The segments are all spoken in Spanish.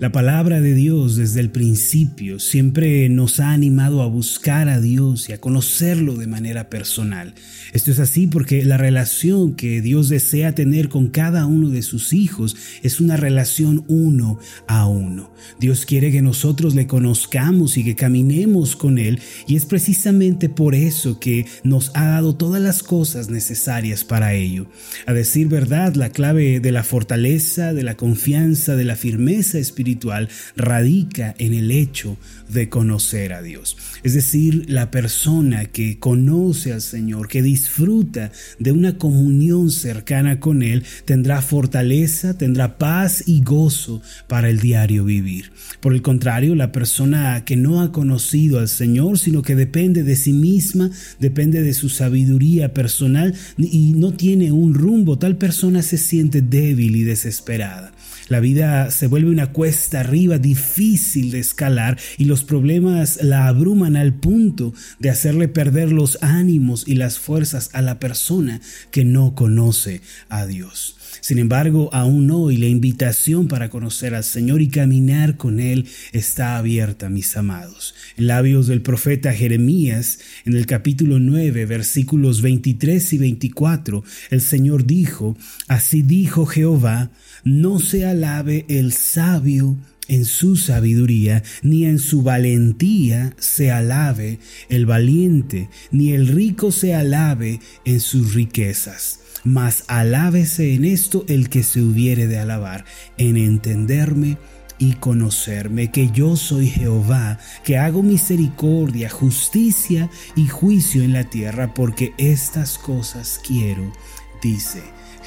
La palabra de Dios desde el principio siempre nos ha animado a buscar a Dios y a conocerlo de manera personal. Esto es así porque la relación que Dios desea tener con cada uno de sus hijos es una relación uno a uno. Dios quiere que nosotros le conozcamos y que caminemos con Él y es precisamente por eso que nos ha dado todas las cosas necesarias para ello. A decir verdad, la clave de la fortaleza, de la confianza, de la firmeza espiritual, radica en el hecho de conocer a Dios. Es decir, la persona que conoce al Señor, que disfruta de una comunión cercana con Él, tendrá fortaleza, tendrá paz y gozo para el diario vivir. Por el contrario, la persona que no ha conocido al Señor, sino que depende de sí misma, depende de su sabiduría personal y no tiene un rumbo, tal persona se siente débil y desesperada. La vida se vuelve una cuesta arriba difícil de escalar y los problemas la abruman al punto de hacerle perder los ánimos y las fuerzas a la persona que no conoce a Dios. Sin embargo, aún hoy la invitación para conocer al Señor y caminar con Él está abierta, mis amados. En labios del profeta Jeremías, en el capítulo 9, versículos 23 y 24, el Señor dijo, Así dijo Jehová, no se alabe el sabio en su sabiduría, ni en su valentía se alabe el valiente, ni el rico se alabe en sus riquezas. Mas alábese en esto el que se hubiere de alabar, en entenderme y conocerme, que yo soy Jehová, que hago misericordia, justicia y juicio en la tierra, porque estas cosas quiero, dice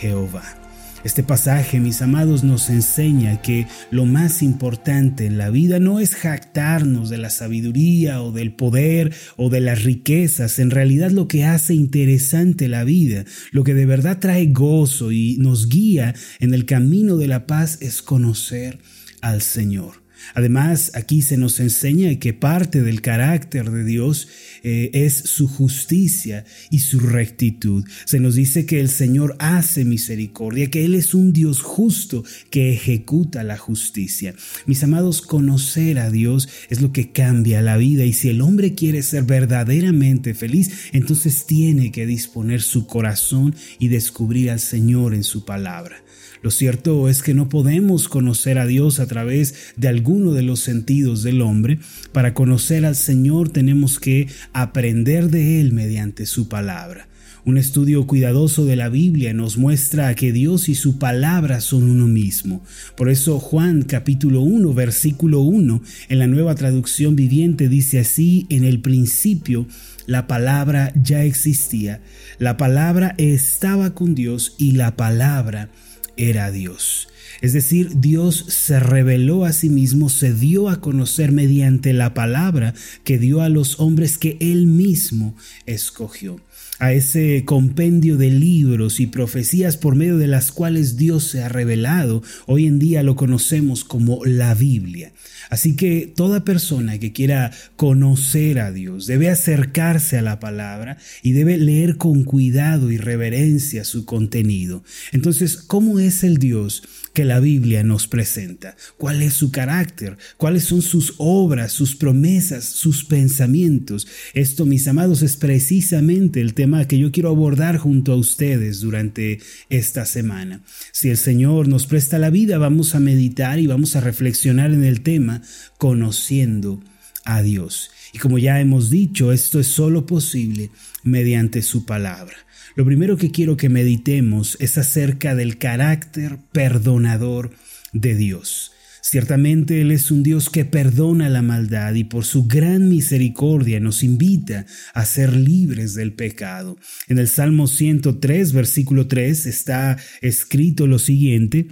Jehová. Este pasaje, mis amados, nos enseña que lo más importante en la vida no es jactarnos de la sabiduría o del poder o de las riquezas. En realidad lo que hace interesante la vida, lo que de verdad trae gozo y nos guía en el camino de la paz es conocer al Señor. Además, aquí se nos enseña que parte del carácter de Dios eh, es su justicia y su rectitud. Se nos dice que el Señor hace misericordia, que Él es un Dios justo que ejecuta la justicia. Mis amados, conocer a Dios es lo que cambia la vida y si el hombre quiere ser verdaderamente feliz, entonces tiene que disponer su corazón y descubrir al Señor en su palabra. Lo cierto es que no podemos conocer a Dios a través de alguno de los sentidos del hombre. Para conocer al Señor tenemos que aprender de Él mediante su palabra. Un estudio cuidadoso de la Biblia nos muestra que Dios y su palabra son uno mismo. Por eso Juan capítulo 1 versículo 1 en la nueva traducción viviente dice así, en el principio la palabra ya existía, la palabra estaba con Dios y la palabra era Dios. Es decir, Dios se reveló a sí mismo, se dio a conocer mediante la palabra que dio a los hombres que Él mismo escogió a ese compendio de libros y profecías por medio de las cuales Dios se ha revelado. Hoy en día lo conocemos como la Biblia. Así que toda persona que quiera conocer a Dios debe acercarse a la palabra y debe leer con cuidado y reverencia su contenido. Entonces, ¿cómo es el Dios que la Biblia nos presenta? ¿Cuál es su carácter? ¿Cuáles son sus obras, sus promesas, sus pensamientos? Esto, mis amados, es precisamente el tema que yo quiero abordar junto a ustedes durante esta semana. Si el Señor nos presta la vida, vamos a meditar y vamos a reflexionar en el tema conociendo a Dios. Y como ya hemos dicho, esto es solo posible mediante su palabra. Lo primero que quiero que meditemos es acerca del carácter perdonador de Dios. Ciertamente Él es un Dios que perdona la maldad y por su gran misericordia nos invita a ser libres del pecado. En el Salmo 103, versículo 3 está escrito lo siguiente,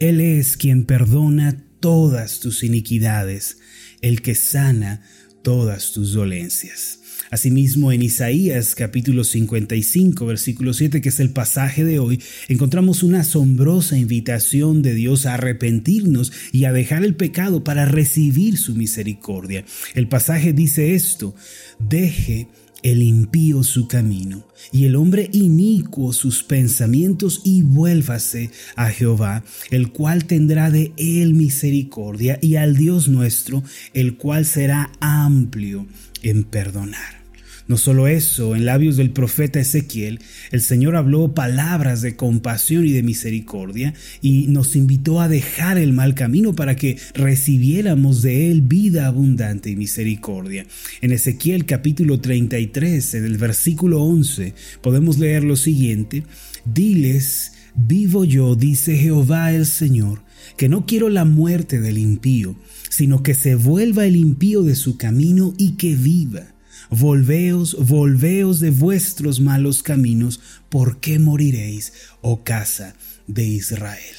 Él es quien perdona todas tus iniquidades, el que sana todas tus dolencias. Asimismo, en Isaías capítulo 55, versículo 7, que es el pasaje de hoy, encontramos una asombrosa invitación de Dios a arrepentirnos y a dejar el pecado para recibir su misericordia. El pasaje dice esto, deje el impío su camino, y el hombre inicuo sus pensamientos, y vuélvase a Jehová, el cual tendrá de él misericordia, y al Dios nuestro, el cual será amplio en perdonar. No solo eso, en labios del profeta Ezequiel, el Señor habló palabras de compasión y de misericordia y nos invitó a dejar el mal camino para que recibiéramos de Él vida abundante y misericordia. En Ezequiel capítulo 33, en el versículo 11, podemos leer lo siguiente, diles, vivo yo, dice Jehová el Señor, que no quiero la muerte del impío, sino que se vuelva el impío de su camino y que viva. Volveos, volveos de vuestros malos caminos, ¿por qué moriréis, oh casa de Israel?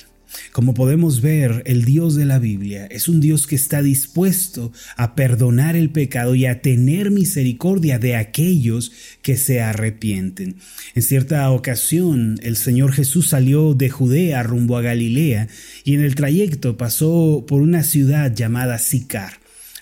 Como podemos ver, el Dios de la Biblia es un Dios que está dispuesto a perdonar el pecado y a tener misericordia de aquellos que se arrepienten. En cierta ocasión, el Señor Jesús salió de Judea rumbo a Galilea y en el trayecto pasó por una ciudad llamada Sicar.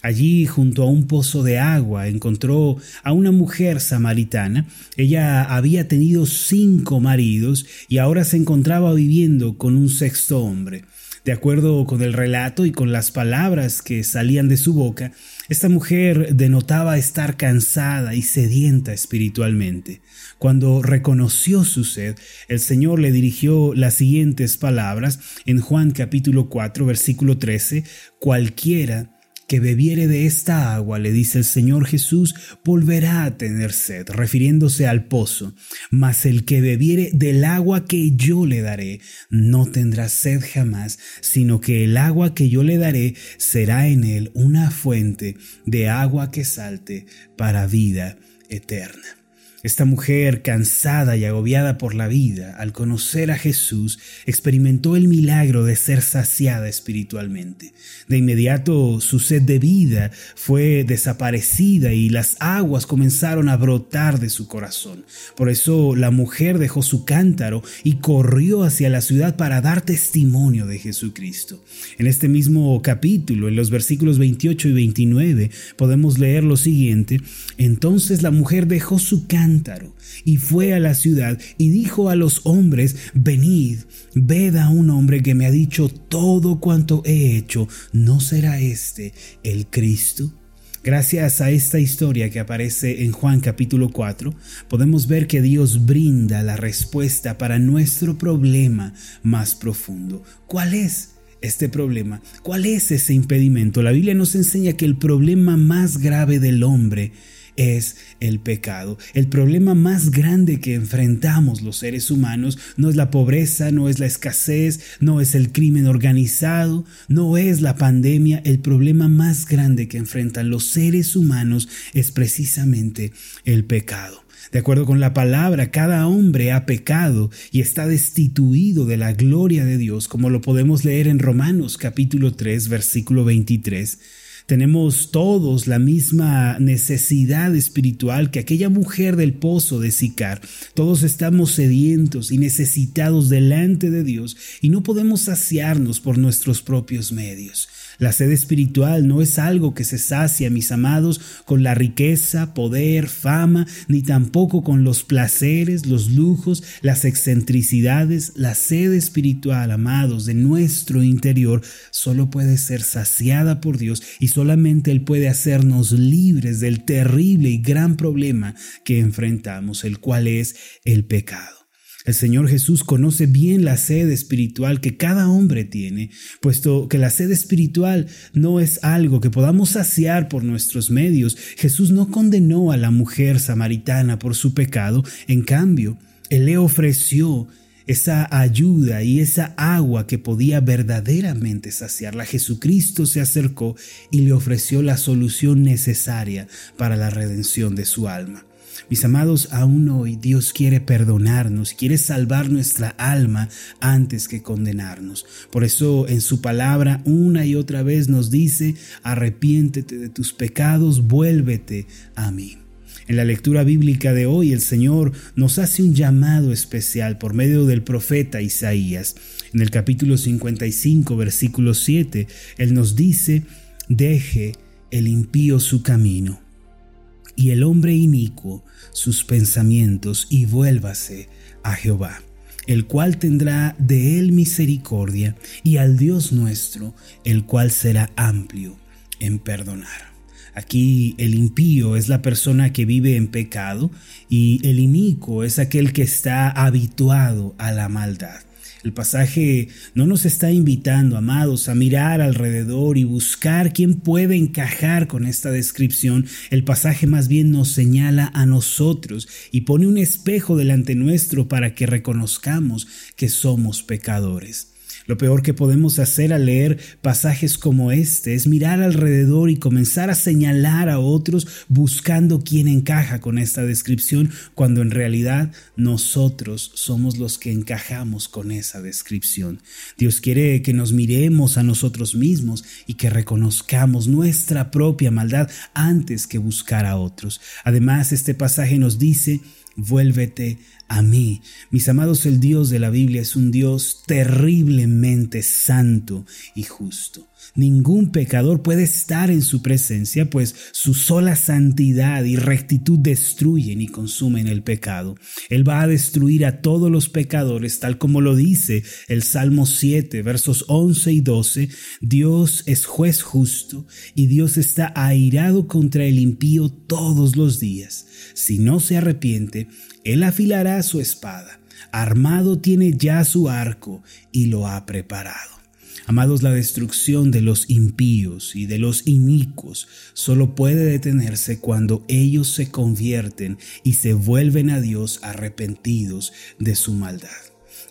Allí, junto a un pozo de agua, encontró a una mujer samaritana. Ella había tenido cinco maridos y ahora se encontraba viviendo con un sexto hombre. De acuerdo con el relato y con las palabras que salían de su boca, esta mujer denotaba estar cansada y sedienta espiritualmente. Cuando reconoció su sed, el Señor le dirigió las siguientes palabras en Juan capítulo 4 versículo 13, cualquiera que bebiere de esta agua, le dice el Señor Jesús, volverá a tener sed, refiriéndose al pozo. Mas el que bebiere del agua que yo le daré, no tendrá sed jamás, sino que el agua que yo le daré será en él una fuente de agua que salte para vida eterna. Esta mujer, cansada y agobiada por la vida, al conocer a Jesús, experimentó el milagro de ser saciada espiritualmente. De inmediato su sed de vida fue desaparecida y las aguas comenzaron a brotar de su corazón. Por eso la mujer dejó su cántaro y corrió hacia la ciudad para dar testimonio de Jesucristo. En este mismo capítulo, en los versículos 28 y 29, podemos leer lo siguiente. Entonces la mujer dejó su y fue a la ciudad y dijo a los hombres, venid, ved a un hombre que me ha dicho todo cuanto he hecho, ¿no será este el Cristo? Gracias a esta historia que aparece en Juan capítulo 4, podemos ver que Dios brinda la respuesta para nuestro problema más profundo. ¿Cuál es? este problema? ¿Cuál es ese impedimento? La Biblia nos enseña que el problema más grave del hombre es el pecado. El problema más grande que enfrentamos los seres humanos no es la pobreza, no es la escasez, no es el crimen organizado, no es la pandemia. El problema más grande que enfrentan los seres humanos es precisamente el pecado. De acuerdo con la palabra, cada hombre ha pecado y está destituido de la gloria de Dios, como lo podemos leer en Romanos capítulo 3, versículo 23. Tenemos todos la misma necesidad espiritual que aquella mujer del pozo de Sicar. Todos estamos sedientos y necesitados delante de Dios y no podemos saciarnos por nuestros propios medios. La sed espiritual no es algo que se sacia, mis amados, con la riqueza, poder, fama, ni tampoco con los placeres, los lujos, las excentricidades. La sed espiritual, amados, de nuestro interior, solo puede ser saciada por Dios y solamente Él puede hacernos libres del terrible y gran problema que enfrentamos, el cual es el pecado. El Señor Jesús conoce bien la sed espiritual que cada hombre tiene, puesto que la sed espiritual no es algo que podamos saciar por nuestros medios. Jesús no condenó a la mujer samaritana por su pecado, en cambio, Él le ofreció esa ayuda y esa agua que podía verdaderamente saciarla. Jesucristo se acercó y le ofreció la solución necesaria para la redención de su alma. Mis amados, aún hoy Dios quiere perdonarnos, quiere salvar nuestra alma antes que condenarnos. Por eso en su palabra una y otra vez nos dice, arrepiéntete de tus pecados, vuélvete a mí. En la lectura bíblica de hoy el Señor nos hace un llamado especial por medio del profeta Isaías. En el capítulo 55, versículo 7, Él nos dice, deje el impío su camino y el hombre inicuo sus pensamientos y vuélvase a Jehová, el cual tendrá de él misericordia, y al Dios nuestro, el cual será amplio en perdonar. Aquí el impío es la persona que vive en pecado y el inicuo es aquel que está habituado a la maldad. El pasaje no nos está invitando, amados, a mirar alrededor y buscar quién puede encajar con esta descripción. El pasaje más bien nos señala a nosotros y pone un espejo delante nuestro para que reconozcamos que somos pecadores. Lo peor que podemos hacer al leer pasajes como este es mirar alrededor y comenzar a señalar a otros buscando quién encaja con esta descripción, cuando en realidad nosotros somos los que encajamos con esa descripción. Dios quiere que nos miremos a nosotros mismos y que reconozcamos nuestra propia maldad antes que buscar a otros. Además, este pasaje nos dice, vuélvete a mí. Mis amados, el Dios de la Biblia es un Dios terriblemente santo y justo. Ningún pecador puede estar en su presencia, pues su sola santidad y rectitud destruyen y consumen el pecado. Él va a destruir a todos los pecadores, tal como lo dice el Salmo 7, versos 11 y 12. Dios es juez justo y Dios está airado contra el impío todos los días. Si no se arrepiente, Él afilará su espada. Armado tiene ya su arco y lo ha preparado. Amados, la destrucción de los impíos y de los inicuos solo puede detenerse cuando ellos se convierten y se vuelven a Dios arrepentidos de su maldad.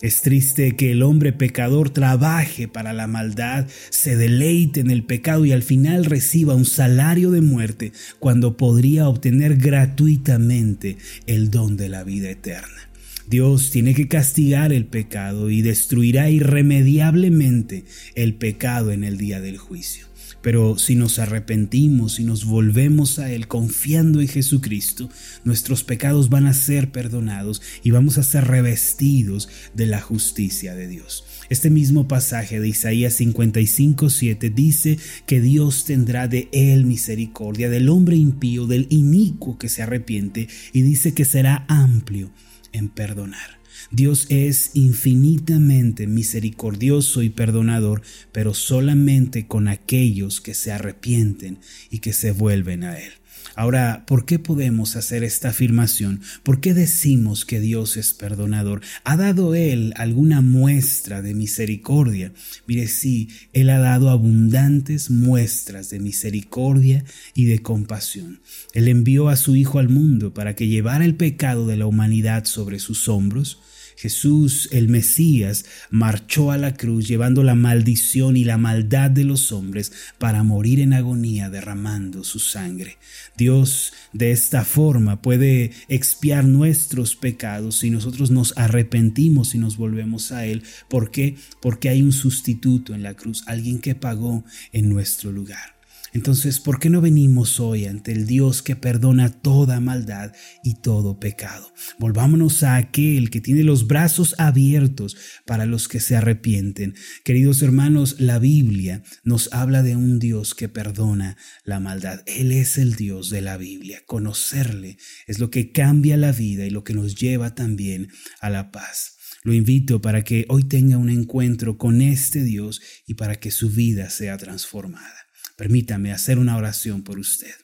Es triste que el hombre pecador trabaje para la maldad, se deleite en el pecado y al final reciba un salario de muerte cuando podría obtener gratuitamente el don de la vida eterna. Dios tiene que castigar el pecado y destruirá irremediablemente el pecado en el día del juicio. Pero si nos arrepentimos y nos volvemos a Él confiando en Jesucristo, nuestros pecados van a ser perdonados y vamos a ser revestidos de la justicia de Dios. Este mismo pasaje de Isaías 55:7 dice que Dios tendrá de él misericordia, del hombre impío, del inicuo que se arrepiente, y dice que será amplio en perdonar. Dios es infinitamente misericordioso y perdonador, pero solamente con aquellos que se arrepienten y que se vuelven a Él. Ahora, ¿por qué podemos hacer esta afirmación? ¿Por qué decimos que Dios es perdonador? ¿Ha dado Él alguna muestra de misericordia? Mire, sí, Él ha dado abundantes muestras de misericordia y de compasión. Él envió a su Hijo al mundo para que llevara el pecado de la humanidad sobre sus hombros Jesús, el Mesías, marchó a la cruz llevando la maldición y la maldad de los hombres para morir en agonía derramando su sangre. Dios de esta forma puede expiar nuestros pecados si nosotros nos arrepentimos y nos volvemos a Él. ¿Por qué? Porque hay un sustituto en la cruz, alguien que pagó en nuestro lugar. Entonces, ¿por qué no venimos hoy ante el Dios que perdona toda maldad y todo pecado? Volvámonos a aquel que tiene los brazos abiertos para los que se arrepienten. Queridos hermanos, la Biblia nos habla de un Dios que perdona la maldad. Él es el Dios de la Biblia. Conocerle es lo que cambia la vida y lo que nos lleva también a la paz. Lo invito para que hoy tenga un encuentro con este Dios y para que su vida sea transformada. Permítame hacer una oración por usted.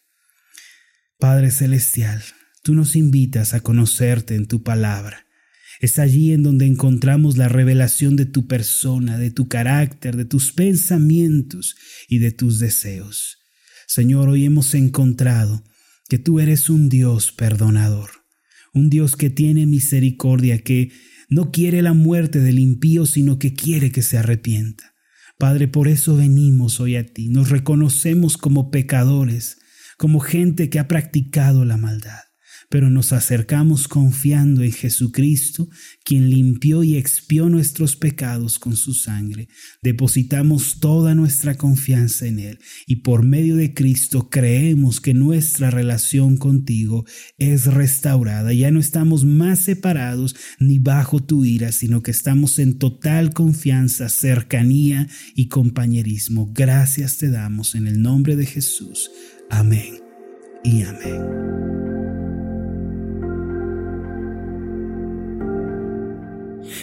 Padre Celestial, tú nos invitas a conocerte en tu palabra. Es allí en donde encontramos la revelación de tu persona, de tu carácter, de tus pensamientos y de tus deseos. Señor, hoy hemos encontrado que tú eres un Dios perdonador, un Dios que tiene misericordia, que no quiere la muerte del impío, sino que quiere que se arrepienta. Padre, por eso venimos hoy a ti. Nos reconocemos como pecadores, como gente que ha practicado la maldad pero nos acercamos confiando en Jesucristo, quien limpió y expió nuestros pecados con su sangre. Depositamos toda nuestra confianza en Él y por medio de Cristo creemos que nuestra relación contigo es restaurada. Ya no estamos más separados ni bajo tu ira, sino que estamos en total confianza, cercanía y compañerismo. Gracias te damos en el nombre de Jesús. Amén y amén.